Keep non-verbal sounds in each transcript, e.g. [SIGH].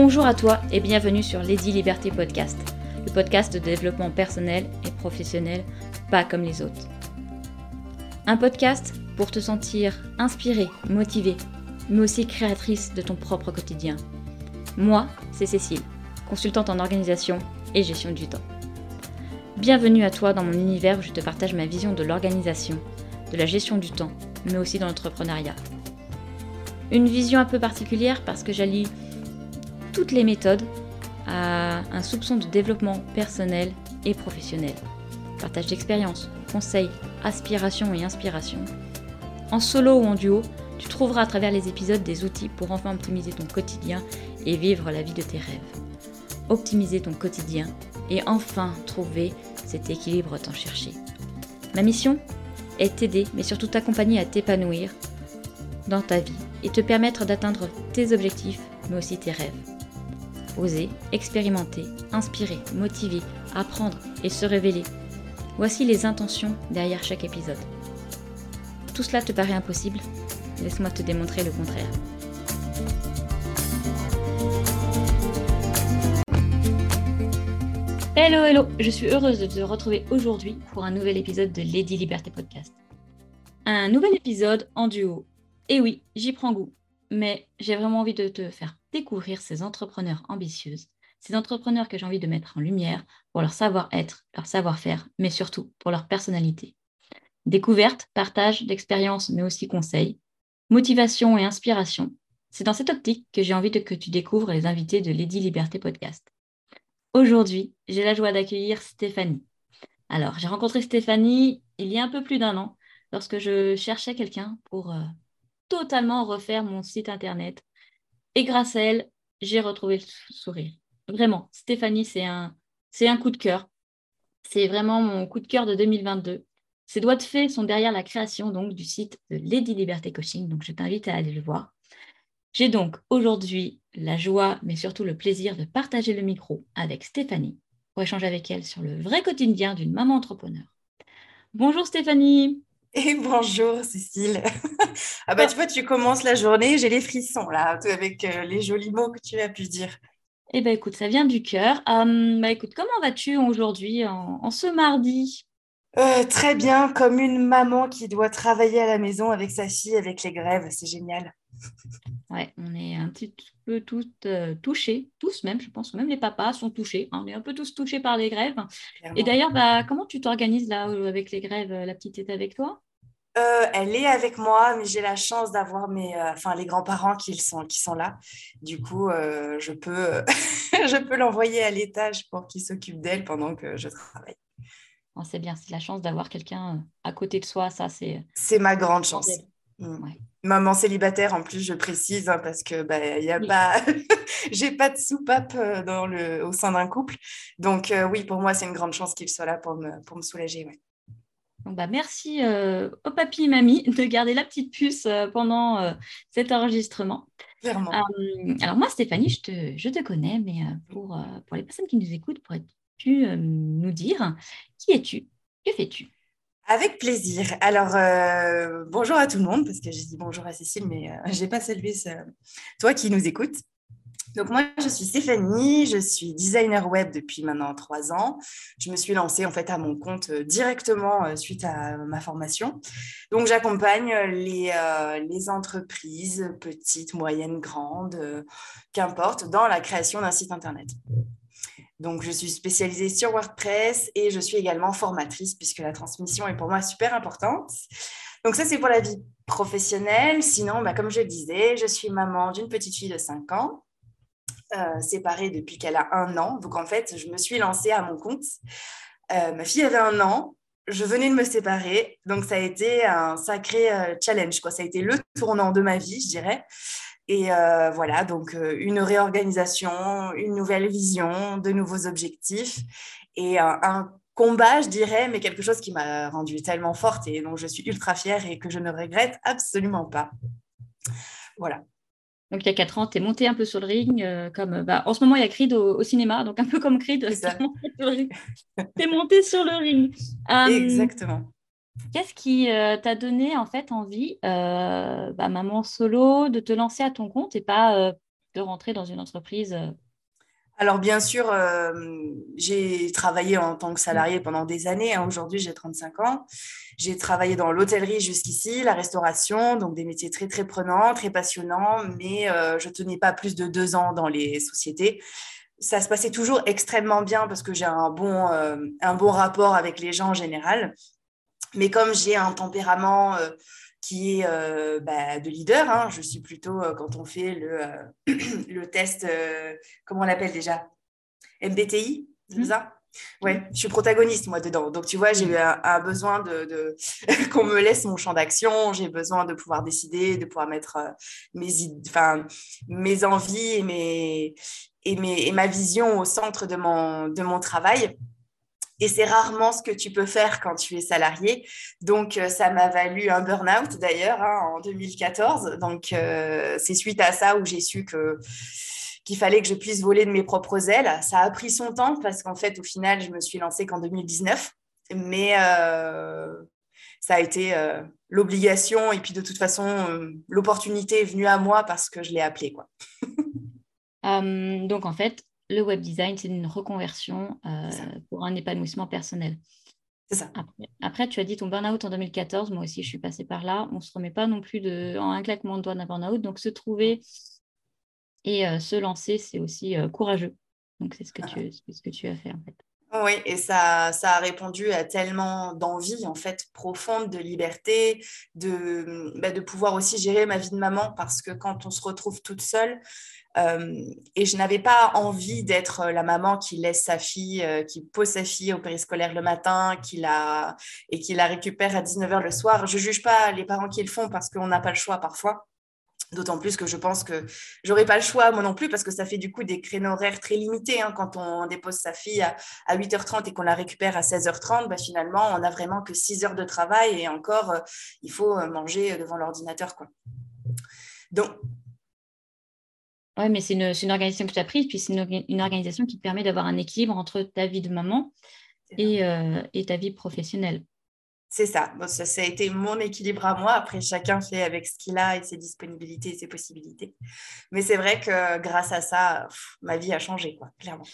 Bonjour à toi et bienvenue sur Lady Liberté Podcast, le podcast de développement personnel et professionnel pas comme les autres. Un podcast pour te sentir inspirée, motivée, mais aussi créatrice de ton propre quotidien. Moi, c'est Cécile, consultante en organisation et gestion du temps. Bienvenue à toi dans mon univers où je te partage ma vision de l'organisation, de la gestion du temps, mais aussi de l'entrepreneuriat. Une vision un peu particulière parce que j'allie toutes les méthodes à un soupçon de développement personnel et professionnel. Partage d'expériences, conseils, aspirations et inspirations. En solo ou en duo, tu trouveras à travers les épisodes des outils pour enfin optimiser ton quotidien et vivre la vie de tes rêves. Optimiser ton quotidien et enfin trouver cet équilibre tant cherché. Ma mission est t'aider, mais surtout t'accompagner à t'épanouir dans ta vie et te permettre d'atteindre tes objectifs, mais aussi tes rêves. Oser, expérimenter, inspirer, motiver, apprendre et se révéler. Voici les intentions derrière chaque épisode. Tout cela te paraît impossible Laisse-moi te démontrer le contraire. Hello, hello, je suis heureuse de te retrouver aujourd'hui pour un nouvel épisode de Lady Liberté Podcast. Un nouvel épisode en duo. Et oui, j'y prends goût, mais j'ai vraiment envie de te faire découvrir ces entrepreneurs ambitieuses, ces entrepreneurs que j'ai envie de mettre en lumière pour leur savoir-être, leur savoir-faire, mais surtout pour leur personnalité. Découverte, partage d'expériences, mais aussi conseils, motivation et inspiration. C'est dans cette optique que j'ai envie de que tu découvres les invités de Lady Liberté Podcast. Aujourd'hui, j'ai la joie d'accueillir Stéphanie. Alors, j'ai rencontré Stéphanie il y a un peu plus d'un an lorsque je cherchais quelqu'un pour euh, totalement refaire mon site internet. Et grâce à elle, j'ai retrouvé le sourire. Vraiment, Stéphanie, c'est un, c'est un coup de cœur. C'est vraiment mon coup de cœur de 2022. Ses doigts de fée sont derrière la création donc du site de Lady Liberté Coaching, donc je t'invite à aller le voir. J'ai donc aujourd'hui la joie, mais surtout le plaisir de partager le micro avec Stéphanie pour échanger avec elle sur le vrai quotidien d'une maman entrepreneur. Bonjour Stéphanie. Et [LAUGHS] bonjour Cécile. [LAUGHS] ah bah tu vois, tu commences la journée, j'ai les frissons là, avec euh, les jolis mots que tu as pu dire. Eh bien écoute, ça vient du cœur. Bah écoute, comment vas-tu aujourd'hui en, ce mardi? Euh, Très bien, comme une maman qui doit travailler à la maison avec sa fille, avec les grèves, c'est génial. Ouais, on est un petit peu tous euh, touchés, tous même, je pense que même les papas sont touchés. Hein. on est un peu tous touchés par les grèves. Et d'ailleurs, bah, comment tu t'organises là euh, avec les grèves La petite est avec toi? Elle est avec moi, mais j'ai la chance d'avoir mes, enfin les grands-parents qui sont, qui sont là. Du coup, je peux, [LAUGHS] je peux l'envoyer à l'étage pour qu'il s'occupe d'elle pendant que je travaille. c'est bien, c'est la chance d'avoir quelqu'un à côté de soi, ça c'est. C'est ma grande chance. Mm. Maman célibataire, en plus, je précise, hein, parce que bah, y a pas, [LAUGHS] j'ai pas de soupape euh, dans le, au sein d'un couple. Donc euh, oui, pour moi, c'est une grande chance qu'il soit là pour me, pour me soulager. Donc, bah, merci euh, au papy et mamie de garder la petite puce pendant cet enregistrement. alors moi, Stéphanie, je te, je te connais, mais pour, pour les personnes qui nous écoutent, pourrais-tu nous dire qui es-tu Que fais-tu? Avec plaisir. Alors, euh, bonjour à tout le monde, parce que j'ai dit bonjour à Cécile, mais euh, [LAUGHS] je n'ai pas salué toi qui nous écoutes. Donc, moi, je suis Stéphanie, je suis designer web depuis maintenant trois ans. Je me suis lancée en fait à mon compte euh, directement suite à ma formation. Donc, j'accompagne les, entreprises, petites, moyennes, grandes, qu'importe, dans la création d'un site internet. Donc, je suis spécialisée sur WordPress et je suis également formatrice puisque la transmission est pour moi super importante. Donc, ça, c'est pour la vie professionnelle. Sinon, bah, comme je le disais, je suis maman d'une petite fille de 5 ans, euh, séparée depuis qu'elle a un an. Donc, en fait, je me suis lancée à mon compte. Euh, ma fille avait un an. Je venais de me séparer. Donc, ça a été un sacré euh, challenge. Quoi. Ça a été le tournant de ma vie, je dirais. Et euh, voilà, donc euh, une réorganisation, une nouvelle vision, de nouveaux objectifs et un, combat, je dirais, mais quelque chose qui m'a rendue tellement forte et dont je suis ultra fière et que je ne regrette absolument pas. Voilà. Donc, il y a quatre ans, tu es monté un peu sur le ring. Euh, comme, bah, en ce moment, il y a Creed au, cinéma, donc un peu comme Creed. Tu [LAUGHS] es monté sur le ring. Exactement. Qu'est-ce qui euh, t'a donné en fait envie, euh, bah, maman solo, de te lancer à ton compte et pas euh, de rentrer dans une entreprise alors bien sûr, j'ai travaillé en tant que salarié pendant des années. Hein. Aujourd'hui, j'ai 35 ans. J'ai travaillé dans l'hôtellerie jusqu'ici, la restauration, donc des métiers très très prenants, très passionnants, mais je tenais pas plus de deux ans dans les sociétés. Ça se passait toujours extrêmement bien parce que j'ai un bon, un bon rapport avec les gens en général. Mais comme j'ai un tempérament qui est euh, bah, de leader. Hein. Je suis plutôt, euh, quand on fait le, euh, [CLEARS THROAT] le test, comment on l'appelle déjà? MBTI, c'est mmh. ça? Ouais, je suis protagoniste moi dedans. Donc tu vois, j'ai eu un, besoin de, [LAUGHS] qu'on me laisse mon champ d'action. J'ai besoin de pouvoir décider, de pouvoir mettre mes, enfin, mes envies et, mes, et, mes, et ma vision au centre de mon, de mon travail. Et c'est rarement ce que tu peux faire quand tu es salarié. Donc, euh, ça m'a valu un burn-out d'ailleurs hein, en 2014. Donc, euh, c'est suite à ça où j'ai su que qu'il fallait que je puisse voler de mes propres ailes. Ça a pris son temps parce qu'en fait, au final, je me suis lancée qu'en 2019. Mais euh, ça a été l'obligation et puis de toute façon, l'opportunité est venue à moi parce que je l'ai appelée. Quoi. [LAUGHS] donc, en fait, le web design, c'est une reconversion euh, pour un épanouissement personnel. C'est ça. Après, tu as dit ton burn-out en 2014. Moi aussi, je suis passée par là. On ne se remet pas non plus de, en un claquement de doigts d'un burn-out. Donc, se trouver et euh, se lancer, c'est aussi euh, courageux. Donc, c'est ce, que tu, ce que tu as fait, en fait. Oui, et ça, ça a répondu à tellement d'envie, en fait, profonde, de liberté, de, bah, de pouvoir aussi gérer ma vie de maman, parce que quand on se retrouve toute seule, euh, et je n'avais pas envie d'être la maman qui laisse sa fille, euh, qui pose sa fille au périscolaire le matin qui la, et qui la récupère à 19h le soir. Je ne juge pas les parents qui le font parce qu'on n'a pas le choix parfois. D'autant plus que je pense que j'aurais pas le choix, moi non plus, parce que ça fait du coup des créneaux horaires très limités. Hein. Quand on dépose sa fille à, 8h30 et qu'on la récupère à 16h30, bah, finalement, on n'a vraiment que 6 heures de travail et encore, euh, il faut manger devant l'ordinateur. Quoi. Donc, oui, mais c'est une, une, organisation que tu as prise, puis c'est une, une, organisation qui te permet d'avoir un équilibre entre ta vie de maman et, euh, et ta vie professionnelle. C'est ça. ça. ça. a été mon équilibre à moi. Après, chacun fait avec ce qu'il a et ses disponibilités et ses possibilités. Mais c'est vrai que grâce à ça, ma vie a changé, quoi, clairement.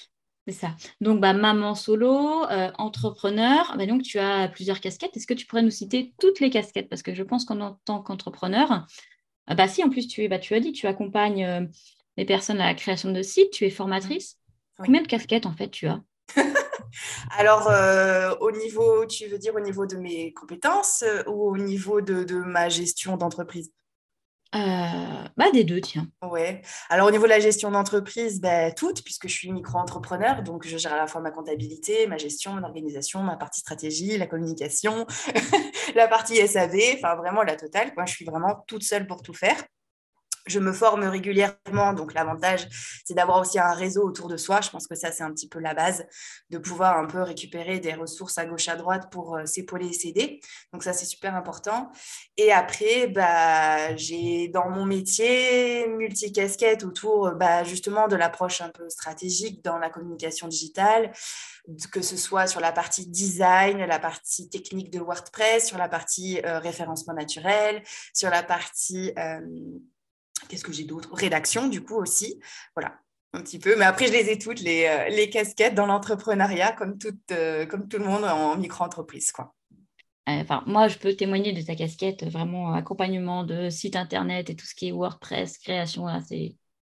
C'est ça. Donc, bah, maman solo, euh, entrepreneur, bah, donc tu as plusieurs casquettes. Est-ce que tu pourrais nous citer toutes les casquettes? Parce que je pense qu'en tant qu'entrepreneur, bah si, en plus, tu, bah, tu as dit, tu accompagnes euh, les personnes à la création de sites, tu es formatrice. Combien de casquettes en fait tu as? [LAUGHS] Alors, euh, au niveau, tu veux dire au niveau de mes compétences euh, ou au niveau de, ma gestion d'entreprise? Euh, bah des deux, tiens. Ouais. Alors au niveau de la gestion d'entreprise, bah, toutes, puisque je suis micro-entrepreneur, donc je gère à la fois ma comptabilité, ma gestion, mon organisation, ma partie stratégie, la communication, [LAUGHS] la partie SAV, enfin vraiment la totale. Moi, je suis vraiment toute seule pour tout faire je me forme régulièrement, donc l'avantage, c'est d'avoir aussi un réseau autour de soi. Je pense que ça, c'est un petit peu la base, de pouvoir un peu récupérer des ressources à gauche, à droite pour euh, s'épauler et s'aider. Donc ça, c'est super important. Et après, bah, j'ai dans mon métier multi-casquette autour bah, justement de l'approche un peu stratégique dans la communication digitale, que ce soit sur la partie design, la partie technique de WordPress, sur la partie euh, référencement naturel, sur la partie... Euh, Qu'est-ce que j'ai d'autre? Rédaction, du coup, aussi. Voilà, un petit peu. Mais après, je les ai toutes, les, euh, les casquettes dans l'entrepreneuriat, comme, euh, comme tout le monde en micro-entreprise. Quoi. Euh, enfin, moi, je peux témoigner de ta casquette, vraiment accompagnement de site internet et tout ce qui est WordPress, création.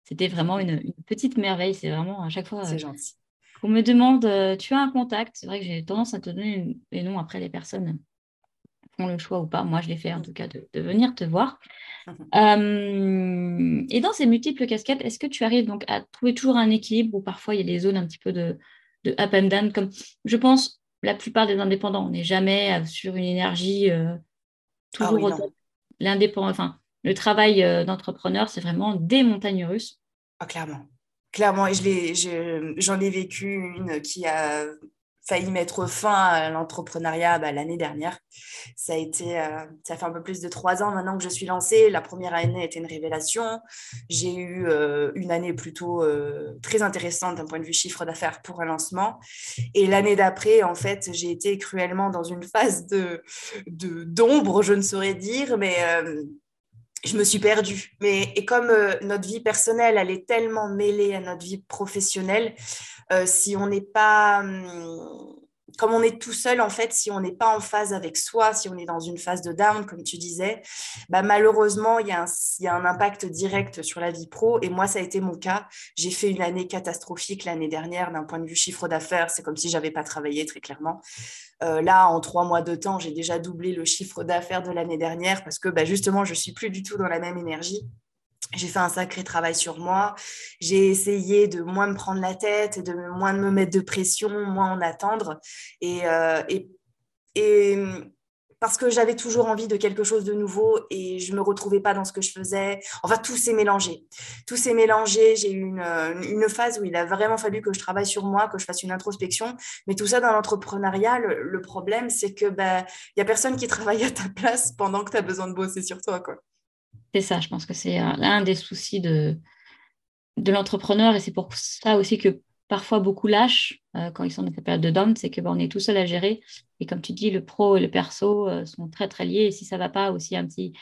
C'était vraiment une, petite merveille. C'est vraiment à chaque fois. C'est gentil. On me demande, tu as un contact? C'est vrai que j'ai tendance à te donner les noms après les personnes font le choix ou pas. Moi, je l'ai fait en tout cas de, de venir te voir. Euh, et dans ces multiples casquettes, est-ce que tu arrives donc à trouver toujours un équilibre ou parfois il y a des zones un petit peu de, de up and down? Comme je pense la plupart des indépendants, on n'est jamais euh, sur une énergie euh, toujours ah l'indépendant, enfin le travail d'entrepreneur, c'est vraiment des montagnes russes. Ah, clairement. Clairement, et je j'en ai vécu une qui a failli mettre fin à l'entrepreneuriat bah, l'année dernière. Ça a été, euh, ça fait un peu plus de trois ans maintenant que je suis lancée. La première année était une révélation. J'ai eu euh, une année plutôt euh, très intéressante d'un point de vue chiffre d'affaires pour un lancement. Et l'année d'après, en fait, j'ai été cruellement dans une phase de d'ombre, je ne saurais dire, mais je me suis perdue. Mais et comme notre vie personnelle, elle est tellement mêlée à notre vie professionnelle, si on n'est pas, hum, comme on est tout seul, en fait, si on n'est pas en phase avec soi, si on est dans une phase de down, comme tu disais, bah, malheureusement, il y, a un, y a un impact direct sur la vie pro. Et moi, ça a été mon cas. J'ai fait une année catastrophique l'année dernière d'un point de vue chiffre d'affaires. C'est comme si j'avais pas travaillé très clairement. Euh, là, en trois mois de temps, j'ai déjà doublé le chiffre d'affaires de l'année dernière parce que bah, justement, je suis plus du tout dans la même énergie j'ai fait un sacré travail sur moi. J'ai essayé de moins me prendre la tête, de moins me mettre de pression, moins en attendre. Et, euh, parce que j'avais toujours envie de quelque chose de nouveau et je ne me retrouvais pas dans ce que je faisais. Enfin, tout s'est mélangé. Tout s'est mélangé. J'ai eu une, phase où il a vraiment fallu que je travaille sur moi, que je fasse une introspection. Mais tout ça dans l'entrepreneuriat, le, problème, c'est que il ben, n'y a personne qui travaille à ta place pendant que tu as besoin de bosser sur toi. Quoi. C'est ça, je pense que c'est un des soucis de, de l'entrepreneur et c'est pour ça aussi que parfois beaucoup lâchent euh, quand ils sont dans cette période de down, c'est que ben, on est tout seul à gérer. Et comme tu dis, le pro et le perso euh, sont très très liés. Et si ça va pas aussi un petit,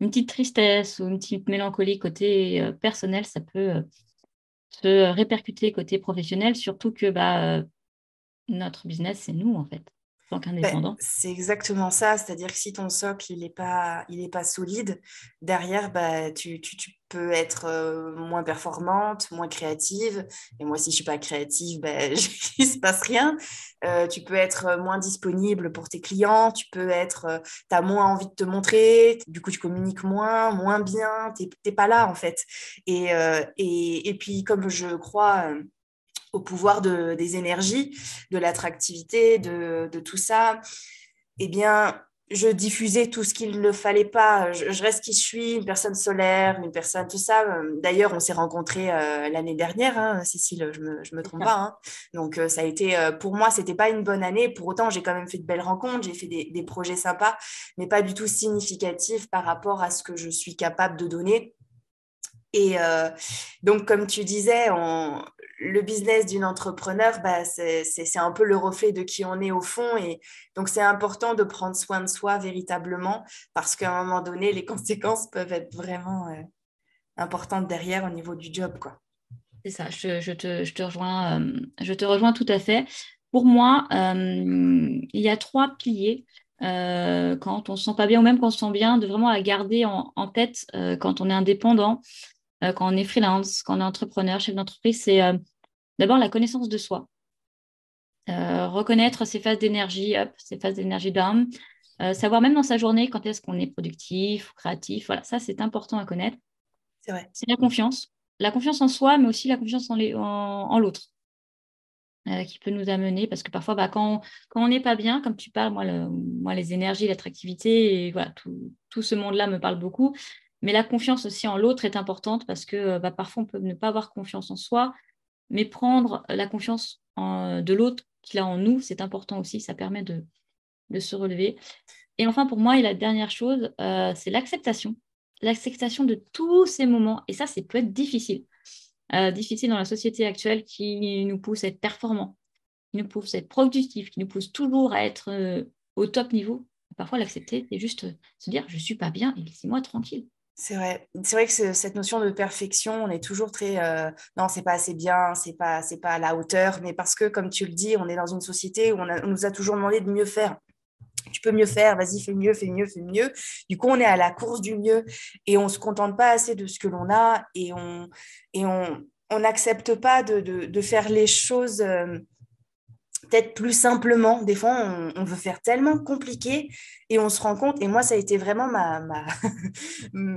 une petite tristesse ou une petite mélancolie côté euh, personnel, ça peut se répercuter côté professionnel, surtout que bah, notre business, c'est nous en fait. Ben, c'est exactement ça, c'est-à-dire que si ton socle il n'est pas, il pas solide, derrière, bah, tu, tu, tu peux être euh, moins performante, moins créative. Et moi, si je ne suis pas créative, ben, [LAUGHS] il ne se passe rien. Euh, tu peux être moins disponible pour tes clients, tu peux être, euh, tu as moins envie de te montrer, du coup, tu communiques moins, moins bien, tu n'es pas là en fait. Et, et, et, puis, comme je crois au pouvoir de, des énergies, de l'attractivité, de, de, tout ça, eh bien, je diffusais tout ce qu'il ne fallait pas. Je, reste qui je suis, une personne solaire, une personne, tout ça. D'ailleurs, on s'est rencontrés euh, l'année dernière, hein, Cécile, je me, je me, trompe pas. Hein. Donc, euh, ça a été, euh, pour moi, c'était pas une bonne année. Pour autant, j'ai quand même fait de belles rencontres, j'ai fait des, des, projets sympas, mais pas du tout significatifs par rapport à ce que je suis capable de donner. Et donc, comme tu disais, on, le business d'une entrepreneur, bah, c'est un peu le reflet de qui on est au fond. Et donc, c'est important de prendre soin de soi véritablement parce qu'à un moment donné, les [LAUGHS] conséquences peuvent être vraiment euh, importantes derrière au niveau du job. C'est ça, je, te, rejoins, euh, je te rejoins tout à fait. Pour moi, euh, il y a trois piliers quand on ne se sent pas bien ou même quand on se sent bien, de vraiment à garder en, en tête quand on est indépendant. Quand on est freelance, quand on est entrepreneur, chef d'entreprise, c'est D'abord, la connaissance de soi. Euh, reconnaître ses phases d'énergie up, ses phases d'énergie down. Euh, savoir même dans sa journée quand est-ce qu'on est productif, créatif. Voilà, ça, c'est important à connaître. C'est vrai. C'est la confiance. La confiance en soi, mais aussi la confiance en, l'autre. Euh, qui peut nous amener, parce que parfois, bah, quand, on n'est pas bien, comme tu parles, moi, moi les énergies, l'attractivité, et voilà, tout, tout ce monde-là me parle beaucoup. Mais la confiance aussi en l'autre est importante parce que bah, parfois, on peut ne pas avoir confiance en soi, mais prendre la confiance de l'autre qu'il a en nous, c'est important aussi, ça permet de, se relever. Et enfin, pour moi, et la dernière chose, euh, c'est l'acceptation. L'acceptation de tous ces moments. Et ça, c'est peut être difficile. Euh, difficile dans la société actuelle qui nous pousse à être performant, qui nous pousse à être productif, qui nous pousse toujours à être euh, au top niveau. Parfois, l'accepter, c'est juste se dire, je ne suis pas bien et laissez-moi tranquille. C'est vrai. C'est vrai que cette notion de perfection, on est toujours très euh, non, c'est pas assez bien, c'est pas pas à la hauteur, mais parce que comme tu le dis, on est dans une société où on, nous a toujours demandé de mieux faire. Tu peux mieux faire, vas-y, fais mieux, fais mieux, fais mieux. Du coup, on est à la course du mieux et on se contente pas assez de ce que l'on a et on et on n'accepte pas de, de, faire les choses. Euh, peut-être plus simplement. Des fois, on, veut faire tellement compliqué et on se rend compte. Et moi, ça a été vraiment ma, [LAUGHS]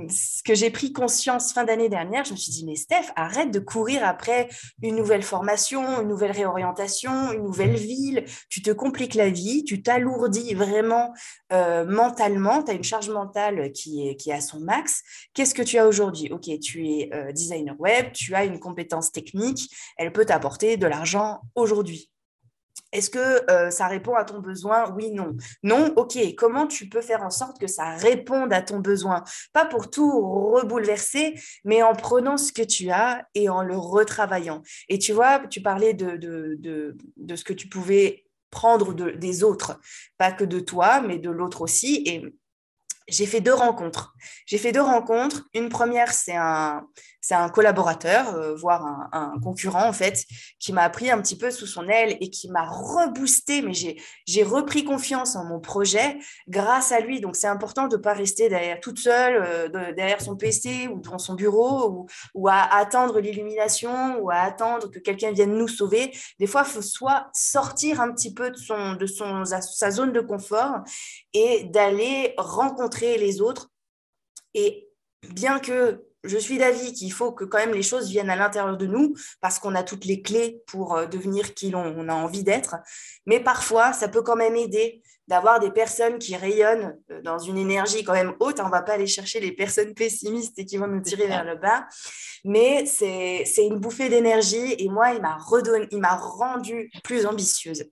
ce que j'ai pris conscience fin d'année dernière. Je me suis dit, mais Steph, arrête de courir après une nouvelle formation, une nouvelle réorientation, une nouvelle ville. Tu te compliques la vie, tu t'alourdis vraiment euh, mentalement. Tu as une charge mentale qui est, qui à son max. Qu'est-ce que tu as aujourd'hui? Ok, tu es euh, designer web, tu as une compétence technique, elle peut t'apporter de l'argent aujourd'hui. Est-ce que euh, ça répond à ton besoin? Oui, non. Non, ok. Comment tu peux faire en sorte que ça réponde à ton besoin? Pas pour tout rebouleverser, mais en prenant ce que tu as et en le retravaillant. Et tu vois, tu parlais de, de, ce que tu pouvais prendre des autres, pas que de toi, mais de l'autre aussi. Et j'ai fait deux rencontres. J'ai fait deux rencontres. Une première, c'est un, c'est un collaborateur, euh, voire un, concurrent en fait, qui m'a pris un petit peu sous son aile et qui m'a reboosté. Mais j'ai, j'ai repris confiance en mon projet grâce à lui. Donc c'est important de ne pas rester derrière toute seule, euh, derrière son PC ou dans son bureau ou, à attendre l'illumination ou à attendre que quelqu'un vienne nous sauver. Des fois, il faut soit sortir un petit peu de, son, de son, sa zone de confort et d'aller rencontrer les autres. Et bien que je suis d'avis qu'il faut que quand même les choses viennent à l'intérieur de nous parce qu'on a toutes les clés pour euh, devenir qui l'on a envie d'être. Mais parfois, ça peut quand même aider d'avoir des personnes qui rayonnent euh, dans une énergie quand même haute. On ne va pas aller chercher les personnes pessimistes et qui vont nous tirer vers le bas. Mais c'est une bouffée d'énergie et moi, il m'a redonné, il m'a rendu plus ambitieuse.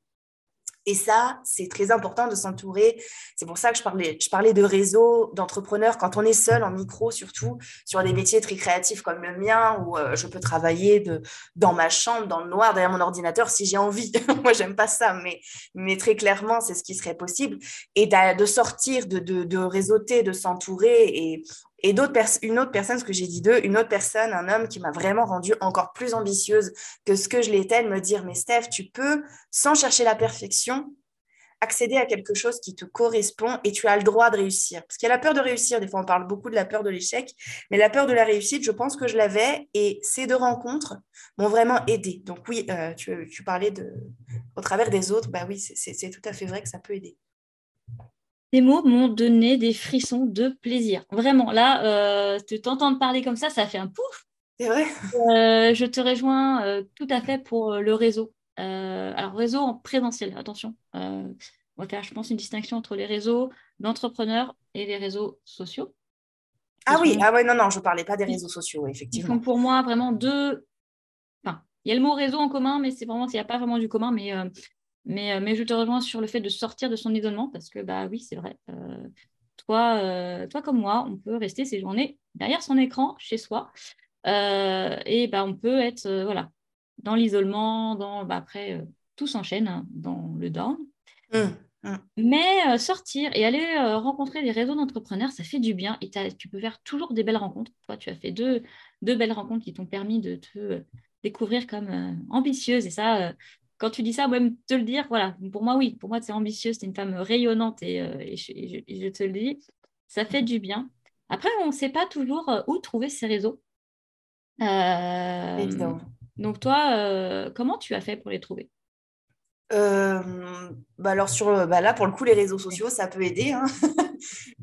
Et ça, c'est très important de s'entourer. C'est pour ça que je parlais, je parlais de réseau, d'entrepreneurs. Quand on est seul, en micro surtout, sur des métiers très créatifs comme le mien, où euh, je peux travailler de, dans ma chambre, dans le noir, derrière mon ordinateur, si j'ai envie. [LAUGHS] Moi, j'aime pas ça, mais, mais très clairement, c'est ce qui serait possible. Et de sortir, de, de, de réseauter, de s'entourer. Et et une autre personne, ce que j'ai dit d'eux, une autre personne, un homme qui m'a vraiment rendue encore plus ambitieuse que ce que je l'étais, de me dire, mais Steph, tu peux, sans chercher la perfection, accéder à quelque chose qui te correspond et tu as le droit de réussir. Parce qu'il y a la peur de réussir, des fois on parle beaucoup de la peur de l'échec, mais la peur de la réussite, je pense que je l'avais et ces deux rencontres m'ont vraiment aidé. Donc oui, euh, tu, tu, parlais de, au travers des autres, bah oui, c'est tout à fait vrai que ça peut aider. Ces mots m'ont donné des frissons de plaisir. Vraiment, là, euh, te t'entendre parler comme ça, ça fait un pouf. C'est vrai. Euh, je te rejoins euh, tout à fait pour le réseau. alors, réseau en présentiel, attention. on va faire, je pense, une distinction entre les réseaux d'entrepreneurs et les réseaux sociaux. Ah oui, ah ouais, non, non, je ne parlais pas des réseaux sociaux, effectivement. Ils sont pour moi vraiment deux. Enfin, il y a le mot réseau en commun, mais c'est vraiment, il n'y a pas vraiment du commun, mais mais, euh, mais je te rejoins sur le fait de sortir de son isolement parce que, bah oui, c'est vrai. Euh, toi, euh, toi comme moi, on peut rester ces journées derrière son écran, chez soi. et bah, on peut être voilà, dans l'isolement, dans, bah, après, tout s'enchaîne hein, dans le down. Mmh, mmh. Mais sortir et aller rencontrer des réseaux d'entrepreneurs, ça fait du bien et tu peux faire toujours des belles rencontres. Toi, tu as fait deux, deux belles rencontres qui t'ont permis de te découvrir comme ambitieuse et ça, quand tu dis ça, même te le dire, voilà, pour moi, oui, pour moi, c'est ambitieux, c'est une femme rayonnante et, euh, je, te le dis, ça fait du bien. Après, on ne sait pas toujours euh, où trouver ces réseaux. Euh, donc, toi, comment tu as fait pour les trouver? Bah alors sur bah là pour le coup les réseaux sociaux ça peut aider hein.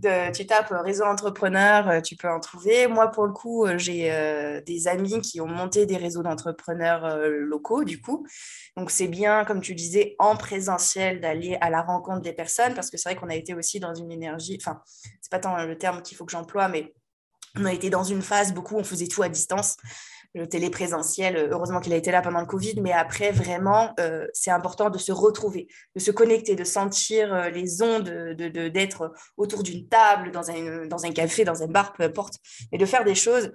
[LAUGHS] tu tapes réseau entrepreneur tu peux en trouver. Moi pour le coup j'ai des amis qui ont monté des réseaux d'entrepreneurs locaux du coup. Donc c'est bien comme tu disais en présentiel d'aller à la rencontre des personnes parce que c'est vrai qu'on a été aussi dans une énergie enfin c'est pas tant le terme qu'il faut que j'emploie mais on a été dans une phase beaucoup on faisait tout à distance le téléprésentiel, euh, heureusement qu'il a été là pendant le Covid, mais après, vraiment, euh, c'est important de se retrouver, de se connecter, de sentir euh, les ondes, d'être de, autour d'une table, dans un, dans un café, dans un bar, peu importe, et de faire des choses.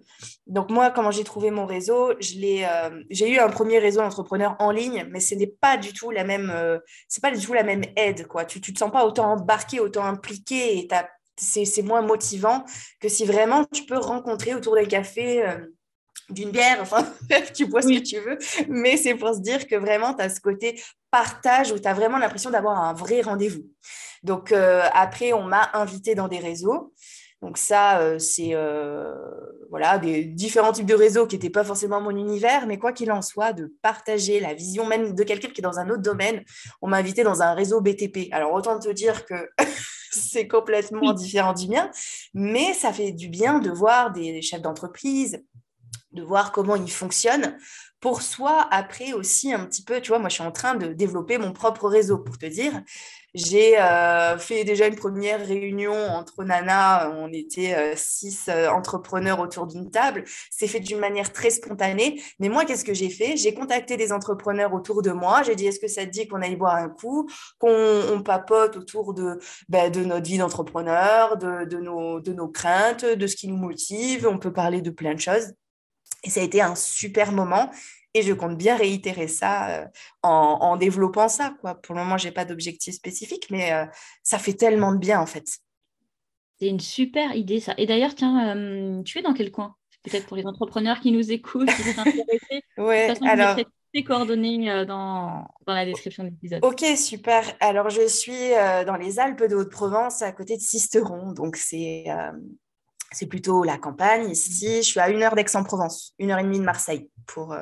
Donc moi, comment j'ai trouvé mon réseau, j'ai eu un premier réseau d'entrepreneurs en ligne, mais ce n'est pas du tout la même, pas du tout la même aide, quoi. Tu, ne te sens pas autant embarqué, autant impliqué, et c'est moins motivant que si vraiment tu peux rencontrer autour d'un café d'une bière, enfin, [LAUGHS] tu bois ce que tu veux, mais c'est pour se dire que vraiment, tu as ce côté partage où tu as vraiment l'impression d'avoir un vrai rendez-vous. Donc, euh, après, on m'a invité dans des réseaux. Donc, ça, euh, c'est euh, voilà, des différents types de réseaux qui n'étaient pas forcément mon univers, mais quoi qu'il en soit, de partager la vision même de quelqu'un qui est dans un autre domaine. On m'a invité dans un réseau BTP. Alors, autant te dire que [LAUGHS] c'est complètement différent du mien, mais ça fait du bien de voir des chefs d'entreprise, de voir comment il fonctionne pour soi après aussi un petit peu, tu vois, moi je suis en train de développer mon propre réseau pour te dire. J'ai euh, fait déjà une première réunion entre Nana, on était euh, six euh, entrepreneurs autour d'une table. C'est fait d'une manière très spontanée. Mais moi, qu'est-ce que j'ai fait? J'ai contacté des entrepreneurs autour de moi. J'ai dit, est-ce que ça te dit qu'on aille boire un coup, qu'on papote autour de, ben, de notre vie d'entrepreneur, de, de, nos, de nos craintes, de ce qui nous motive. On peut parler de plein de choses. Et ça a été un super moment. Et je compte bien réitérer ça euh, en, développant ça. Quoi. Pour le moment, je n'ai pas d'objectif spécifique, mais euh, ça fait tellement de bien en fait. C'est une super idée, ça. Et d'ailleurs, tiens, euh, tu es dans quel coin? Peut-être pour les entrepreneurs qui nous écoutent, qui sont intéressés. [LAUGHS] ouais, alors. tes coordonnées euh, dans, dans la description de l'épisode. Ok, super. Alors, je suis euh, dans les Alpes de Haute-Provence, à côté de Sisteron. Donc, c'est c'est plutôt la campagne ici. Je suis à une heure d'Aix-en-Provence, une heure et demie de Marseille, pour,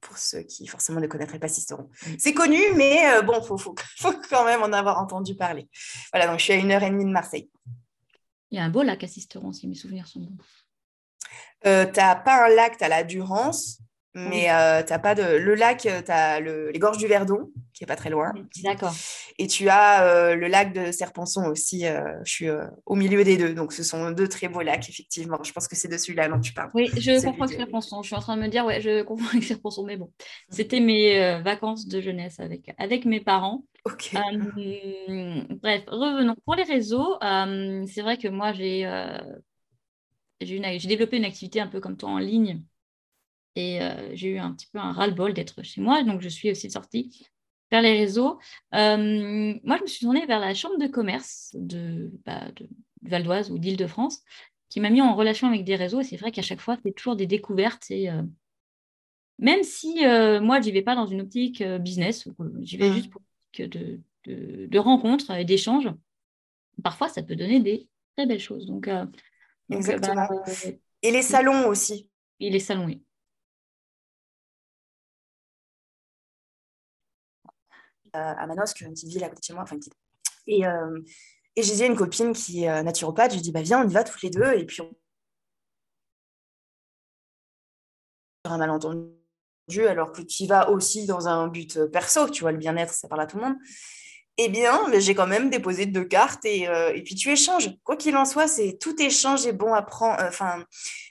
pour ceux qui forcément ne connaîtraient pas Sisteron. Mm. C'est connu, mais bon, il faut, faut, [LAUGHS] faut, quand même en avoir entendu parler. Voilà, donc je suis à une heure et demie de Marseille. Il y a un beau lac à Sisteron, si mes souvenirs sont bons. Euh, tu n'as pas un lac, tu as la Durance, mais euh, t'as pas de. Le lac, euh, tu as les gorges du Verdon, qui est pas très loin. D'accord. Et tu as euh, le lac de Serpenson aussi. je suis au milieu des deux. Donc, ce sont deux très beaux lacs, effectivement. Je pense que c'est de celui-là dont tu parles. Oui, je confonds avec Serpenson. Je suis en train de me dire, ouais, je confonds avec Serpenson. Mais bon, mm. c'était mes vacances de jeunesse avec, avec mes parents. Ok. bref, revenons. Pour les réseaux, c'est vrai que moi, j'ai. J'ai développé une activité un peu comme toi en ligne et euh, j'ai eu un petit peu un ras-le-bol d'être chez moi, donc je suis aussi sortie vers les réseaux. Euh, moi, je me suis tournée vers la chambre de commerce de, bah, de Val d'Oise ou d'Île-de-France, qui m'a mis en relation avec des réseaux. Et c'est vrai qu'à chaque fois, c'est toujours des découvertes. Et, euh, même si moi, je n'y vais pas dans une optique business, j'y vais mmh. juste pour de, de, de rencontres et d'échanges, parfois, ça peut donner des très belles choses. Donc, Exactement. Bah, et les salons aussi. Et les salons, oui. À Manosque, une petite ville à côté de chez moi, enfin petite. Et, euh, et j'ai dit à une copine qui est euh, naturopathe, je lui dis bah viens, on y va toutes les deux, et puis on un malentendu, alors que tu vas aussi dans un but perso, tu vois, le bien-être, ça parle à tout le monde. Eh bien, j'ai quand même déposé deux cartes et, et puis tu échanges. Quoi qu'il en soit, c'est tout échange est bon à prendre. Enfin,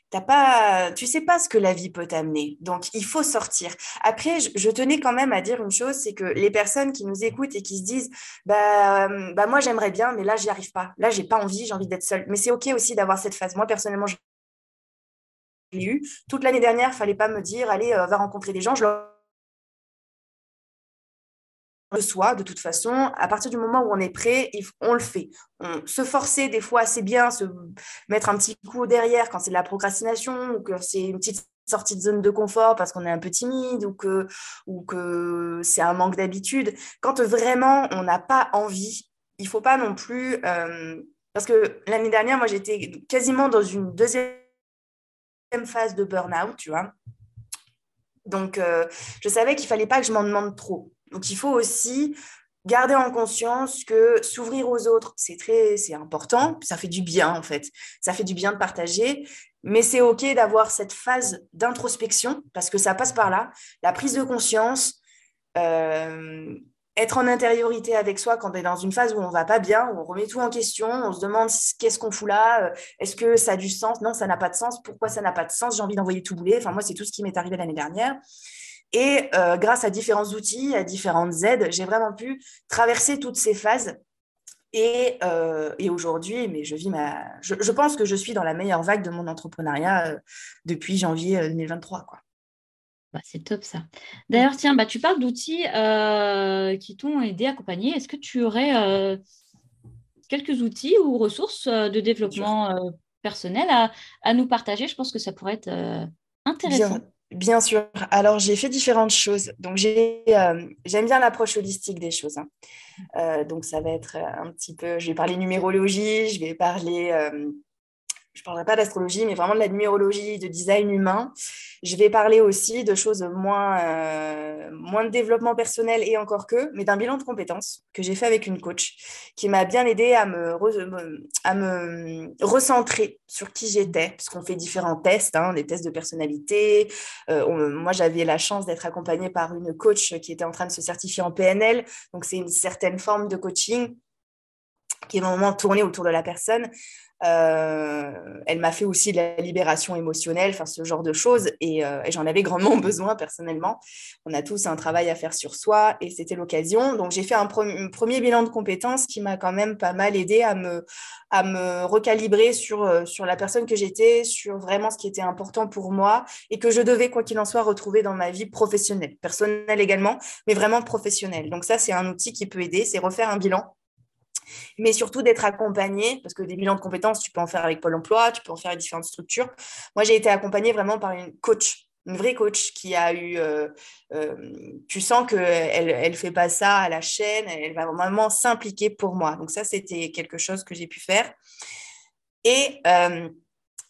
t'as pas, tu sais pas ce que la vie peut t'amener. Donc, il faut sortir. Après, je, tenais quand même à dire une chose, c'est que les personnes qui nous écoutent et qui se disent, bah, bah moi j'aimerais bien, mais là j'y arrive pas. Là, j'ai pas envie, j'ai envie d'être seule. Mais c'est ok aussi d'avoir cette phase. Moi personnellement, je l'ai eu. Toute l'année dernière, fallait pas me dire, allez, euh, va rencontrer des gens. Je de soi, de toute façon. À partir du moment où on est prêt, on le fait. se forcer, des fois, c'est bien, se mettre un petit coup derrière quand c'est de la procrastination ou que c'est une petite sortie de zone de confort parce qu'on est un peu timide ou que, ou que c'est un manque d'habitude. Quand vraiment on n'a pas envie, il faut pas non plus... Euh, parce que l'année dernière, moi, j'étais quasiment dans une deuxième phase de burn-out, tu vois. Donc, euh, je savais qu'il fallait pas que je m'en demande trop. Donc, il faut aussi garder en conscience que s'ouvrir aux autres, c'est très, c'est important. Ça fait du bien, en fait. Ça fait du bien de partager. Mais c'est OK d'avoir cette phase d'introspection parce que ça passe par là. La prise de conscience, euh, être en intériorité avec soi quand on est dans une phase où on va pas bien, où on remet tout en question, on se demande qu'est-ce qu'on fout là, euh, est-ce que ça a du sens? Non, ça n'a pas de sens. Pourquoi ça n'a pas de sens? J'ai envie d'envoyer tout bouler. Enfin, moi, c'est tout ce qui m'est arrivé l'année dernière. Et euh, grâce à différents outils, à différentes aides, j'ai vraiment pu traverser toutes ces phases. Et, euh, aujourd'hui, mais je vis ma, je, pense que je suis dans la meilleure vague de mon entrepreneuriat euh, depuis janvier 2023, quoi. Bah, c'est top ça. D'ailleurs, tiens, bah, tu parles d'outils qui t'ont aidé, accompagné. Est-ce que tu aurais quelques outils ou ressources de développement personnel à, à, nous partager? Je pense que ça pourrait être intéressant. Bien sûr. Alors, j'ai fait différentes choses. Donc, euh, j'aime bien l'approche holistique des choses. Hein. Euh, donc, ça va être un petit peu, je vais parler numérologie, je vais parler euh, je ne parlerai pas d'astrologie, mais vraiment de la numérologie, de design humain. Je vais parler aussi de choses moins, euh, moins de développement personnel et encore que, mais d'un bilan de compétences que j'ai fait avec une coach qui m'a bien aidé à me, à me recentrer sur qui j'étais, puisqu'on fait différents tests, hein, des tests de personnalité. Euh, moi, j'avais la chance d'être accompagnée par une coach qui était en train de se certifier en PNL. Donc, c'est une certaine forme de coaching qui est vraiment tourné autour de la personne. Euh, elle m'a fait aussi de la libération émotionnelle, enfin ce genre de choses, et, euh, j'en avais grandement [LAUGHS] besoin personnellement. On a tous un travail à faire sur soi, et c'était l'occasion. Donc j'ai fait un, premier bilan de compétences qui m'a quand même pas mal aidé à me, à me recalibrer sur, euh, sur la personne que j'étais, sur vraiment ce qui était important pour moi, et que je devais, quoi qu'il en soit, retrouver dans ma vie professionnelle, personnelle également, mais vraiment professionnelle. Donc ça, c'est un outil qui peut aider, c'est refaire un bilan mais surtout d'être accompagné, parce que des bilans de compétences, tu peux en faire avec Pôle emploi, tu peux en faire avec différentes structures. Moi, j'ai été accompagnée vraiment par une coach une vraie coach qui a eu, euh, euh, tu sens qu'elle elle fait pas ça à la chaîne, elle va vraiment s'impliquer pour moi. Donc ça, c'était quelque chose que j'ai pu faire. Et euh,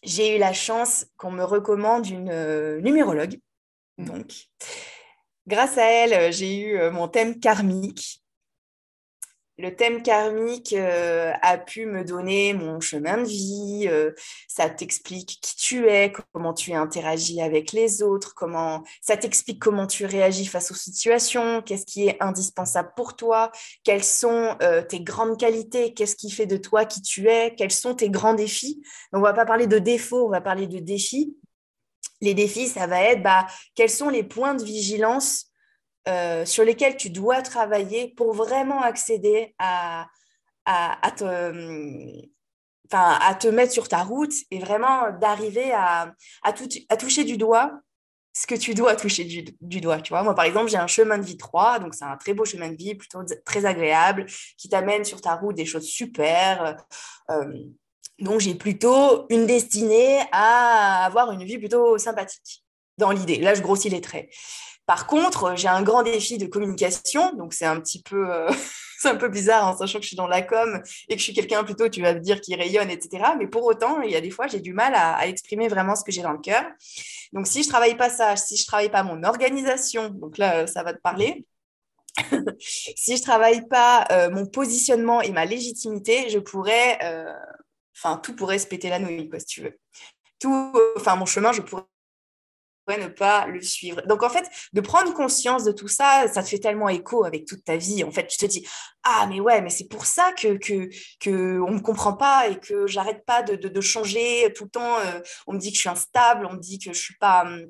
j'ai eu la chance qu'on me recommande une numérologue. Donc, grâce à elle, j'ai eu mon thème karmique le thème karmique euh, a pu me donner mon chemin de vie, euh, ça t'explique qui tu es, comment tu interagis avec les autres, comment ça t'explique comment tu réagis face aux situations, qu'est-ce qui est indispensable pour toi, quelles sont euh, tes grandes qualités, qu'est-ce qui fait de toi qui tu es, quels sont tes grands défis. Donc on va pas parler de défauts, on va parler de défis. Les défis, ça va être bah, quels sont les points de vigilance euh, sur lesquels tu dois travailler pour vraiment accéder à, à, te, à te mettre sur ta route et vraiment d'arriver à, à, à, toucher du doigt ce que tu dois toucher du, doigt. Tu vois, moi, par exemple, j'ai un chemin de vie 3, donc c'est un très beau chemin de vie, plutôt très agréable, qui t'amène sur ta route des choses super. Euh, donc, j'ai plutôt une destinée à avoir une vie plutôt sympathique dans l'idée. Là, je grossis les traits. Par contre, j'ai un grand défi de communication, donc c'est un petit peu, euh, [LAUGHS] bizarre en sachant que je suis dans la com et que je suis quelqu'un plutôt, tu vas me dire, qui rayonne, etc. Mais pour autant, il y a des fois, j'ai du mal à, exprimer vraiment ce que j'ai dans le cœur. Donc, si je travaille pas ça, si je travaille pas mon organisation, donc là, ça va te parler. [LAUGHS] si je travaille pas euh, mon positionnement et ma légitimité, je pourrais, euh, enfin, tout pourrait se péter la nouille, quoi, si tu veux. Tout, enfin, mon chemin, je pourrais ne pas le suivre? Donc en fait, de prendre conscience de tout ça, ça te fait tellement écho avec toute ta vie. En fait, tu te dis ah mais ouais, mais c'est pour ça que que, on me comprend pas et que j'arrête pas de, de, changer tout le temps. Euh, on me dit que je suis instable, on me dit que je suis pas hum,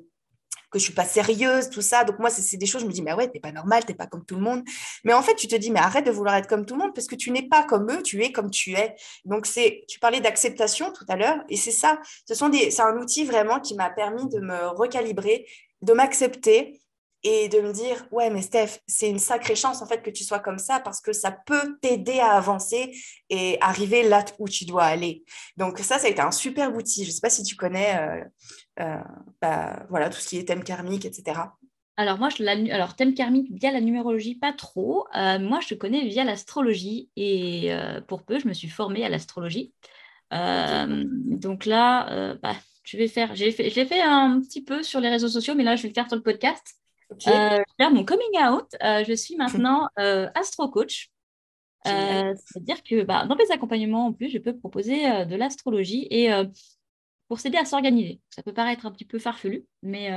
que je suis pas sérieuse, tout ça. Donc moi, c'est des choses, je me dis, mais ouais, t'es pas normal, t'es pas comme tout le monde. Mais en fait, tu te dis, mais arrête de vouloir être comme tout le monde parce que tu n'es pas comme eux, tu es comme tu es. Donc c'est, tu parlais d'acceptation tout à l'heure, et c'est ça. Ce sont des, c'est un outil vraiment qui m'a permis de me recalibrer, de m'accepter et de me dire ouais mais Steph c'est une sacrée chance en fait que tu sois comme ça parce que ça peut t'aider à avancer et arriver là où tu dois aller donc ça ça a été un super outil je sais pas si tu connais euh, bah, voilà tout ce qui est thème karmique etc alors moi je alors thème karmique via la numérologie pas trop. Euh, moi je connais via l'astrologie. Et pour peu je me suis formée à l'astrologie. Donc là bah, je vais faire j'ai fait, fait un petit peu sur les réseaux sociaux mais là je vais le faire sur le podcast. Okay. Euh, faire mon coming out. Euh, je suis maintenant [LAUGHS] euh, astro-coach. C'est-à-dire que bah, dans mes accompagnements, en plus, je peux proposer de l'astrologie. Et pour s'aider à s'organiser. Ça peut paraître un petit peu farfelu, mais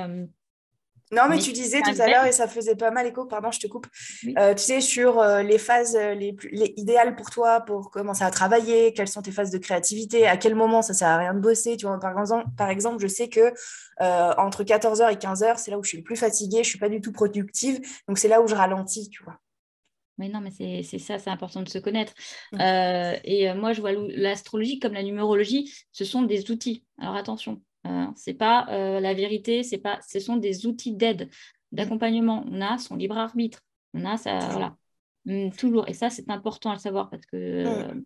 non, mais tu disais tout à l'heure, et ça faisait pas mal écho, pardon, je te coupe, tu sais, sur les phases les, plus, les idéales pour toi pour commencer à travailler, quelles sont tes phases de créativité, à quel moment ça sert à rien de bosser. Tu vois, par exemple, par exemple je sais que euh, entre 14h et 15h, c'est là où je suis le plus fatiguée, je ne suis pas du tout productive. Donc, c'est là où je ralentis, tu vois. Mais non, mais c'est ça, c'est important de se connaître. Mmh. Euh, et euh, moi, je vois l'astrologie comme la numérologie, ce sont des outils. Alors attention, hein, c'est pas la vérité, c'est pas, ce sont des outils d'aide, d'accompagnement. On a son libre arbitre, on a ça, voilà, mmh, toujours. Et ça, c'est important à le savoir parce que mmh.